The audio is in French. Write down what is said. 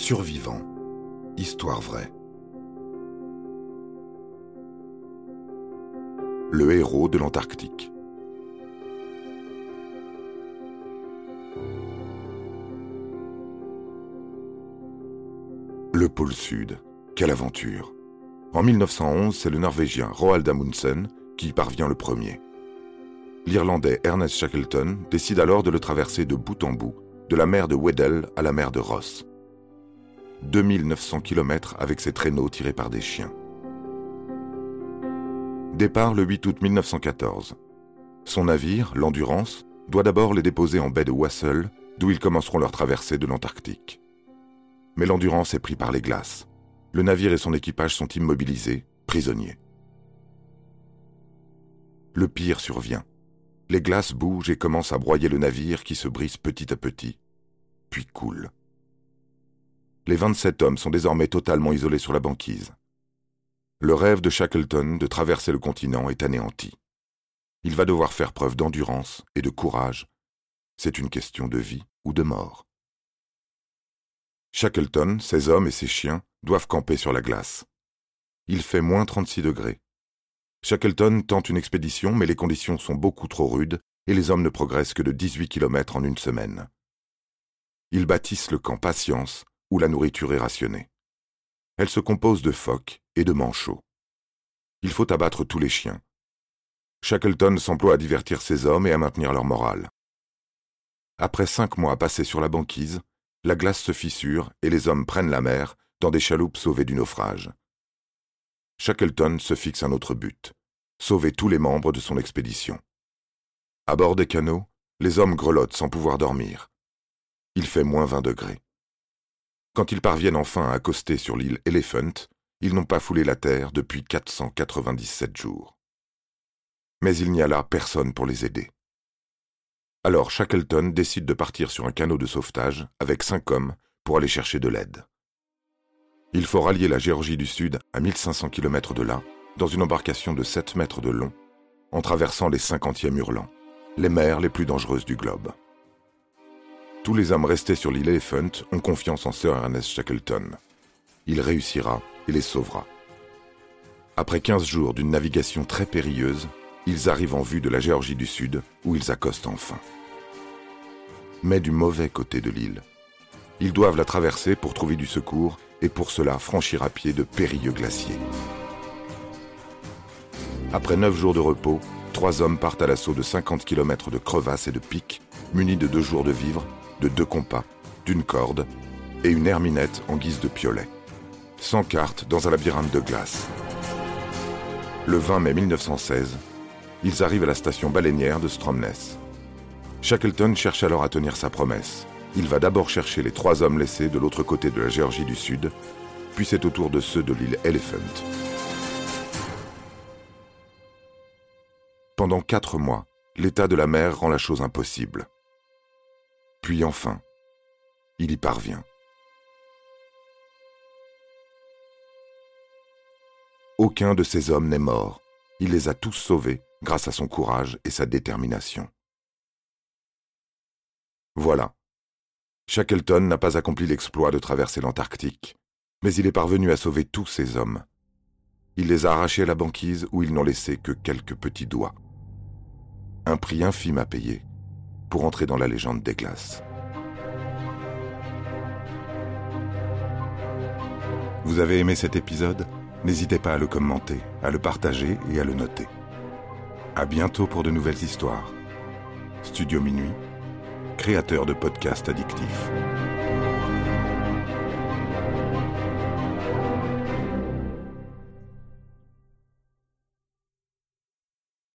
Survivant. Histoire vraie. Le héros de l'Antarctique. Le pôle Sud. Quelle aventure. En 1911, c'est le Norvégien Roald Amundsen qui y parvient le premier. L'Irlandais Ernest Shackleton décide alors de le traverser de bout en bout, de la mer de Weddell à la mer de Ross. 2900 km avec ses traîneaux tirés par des chiens. Départ le 8 août 1914. Son navire, l'Endurance, doit d'abord les déposer en baie de Wassel, d'où ils commenceront leur traversée de l'Antarctique. Mais l'Endurance est pris par les glaces. Le navire et son équipage sont immobilisés, prisonniers. Le pire survient. Les glaces bougent et commencent à broyer le navire qui se brise petit à petit, puis coule. Les 27 hommes sont désormais totalement isolés sur la banquise. Le rêve de Shackleton de traverser le continent est anéanti. Il va devoir faire preuve d'endurance et de courage. C'est une question de vie ou de mort. Shackleton, ses hommes et ses chiens doivent camper sur la glace. Il fait moins 36 degrés. Shackleton tente une expédition, mais les conditions sont beaucoup trop rudes et les hommes ne progressent que de 18 km en une semaine. Ils bâtissent le camp Patience, où la nourriture est rationnée. Elle se compose de phoques et de manchots. Il faut abattre tous les chiens. Shackleton s'emploie à divertir ses hommes et à maintenir leur morale. Après cinq mois passés sur la banquise, la glace se fissure et les hommes prennent la mer dans des chaloupes sauvées du naufrage. Shackleton se fixe un autre but, sauver tous les membres de son expédition. À bord des canots, les hommes grelottent sans pouvoir dormir. Il fait moins 20 degrés. Quand ils parviennent enfin à accoster sur l'île Elephant, ils n'ont pas foulé la terre depuis 497 jours. Mais il n'y a là personne pour les aider. Alors Shackleton décide de partir sur un canot de sauvetage avec cinq hommes pour aller chercher de l'aide. Il faut rallier la Géorgie du Sud à 1500 km de là, dans une embarcation de 7 mètres de long, en traversant les cinquantièmes hurlants, les mers les plus dangereuses du globe. Tous les hommes restés sur l'île Elephant ont confiance en Sir Ernest Shackleton. Il réussira et les sauvera. Après 15 jours d'une navigation très périlleuse, ils arrivent en vue de la Géorgie du Sud, où ils accostent enfin. Mais du mauvais côté de l'île. Ils doivent la traverser pour trouver du secours et pour cela franchir à pied de périlleux glaciers. Après neuf jours de repos, trois hommes partent à l'assaut de 50 km de crevasses et de pics, munis de deux jours de vivres de deux compas, d'une corde et une herminette en guise de piolet. Sans carte dans un labyrinthe de glace. Le 20 mai 1916, ils arrivent à la station baleinière de Stromness. Shackleton cherche alors à tenir sa promesse. Il va d'abord chercher les trois hommes laissés de l'autre côté de la Géorgie du Sud, puis c'est au tour de ceux de l'île Elephant. Pendant quatre mois, l'état de la mer rend la chose impossible. Puis enfin, il y parvient. Aucun de ces hommes n'est mort. Il les a tous sauvés grâce à son courage et sa détermination. Voilà. Shackleton n'a pas accompli l'exploit de traverser l'Antarctique, mais il est parvenu à sauver tous ces hommes. Il les a arrachés à la banquise où ils n'ont laissé que quelques petits doigts. Un prix infime à payer, pour entrer dans la légende des glaces. Vous avez aimé cet épisode? N'hésitez pas à le commenter, à le partager et à le noter. À bientôt pour de nouvelles histoires. Studio Minuit, créateur de podcasts addictifs.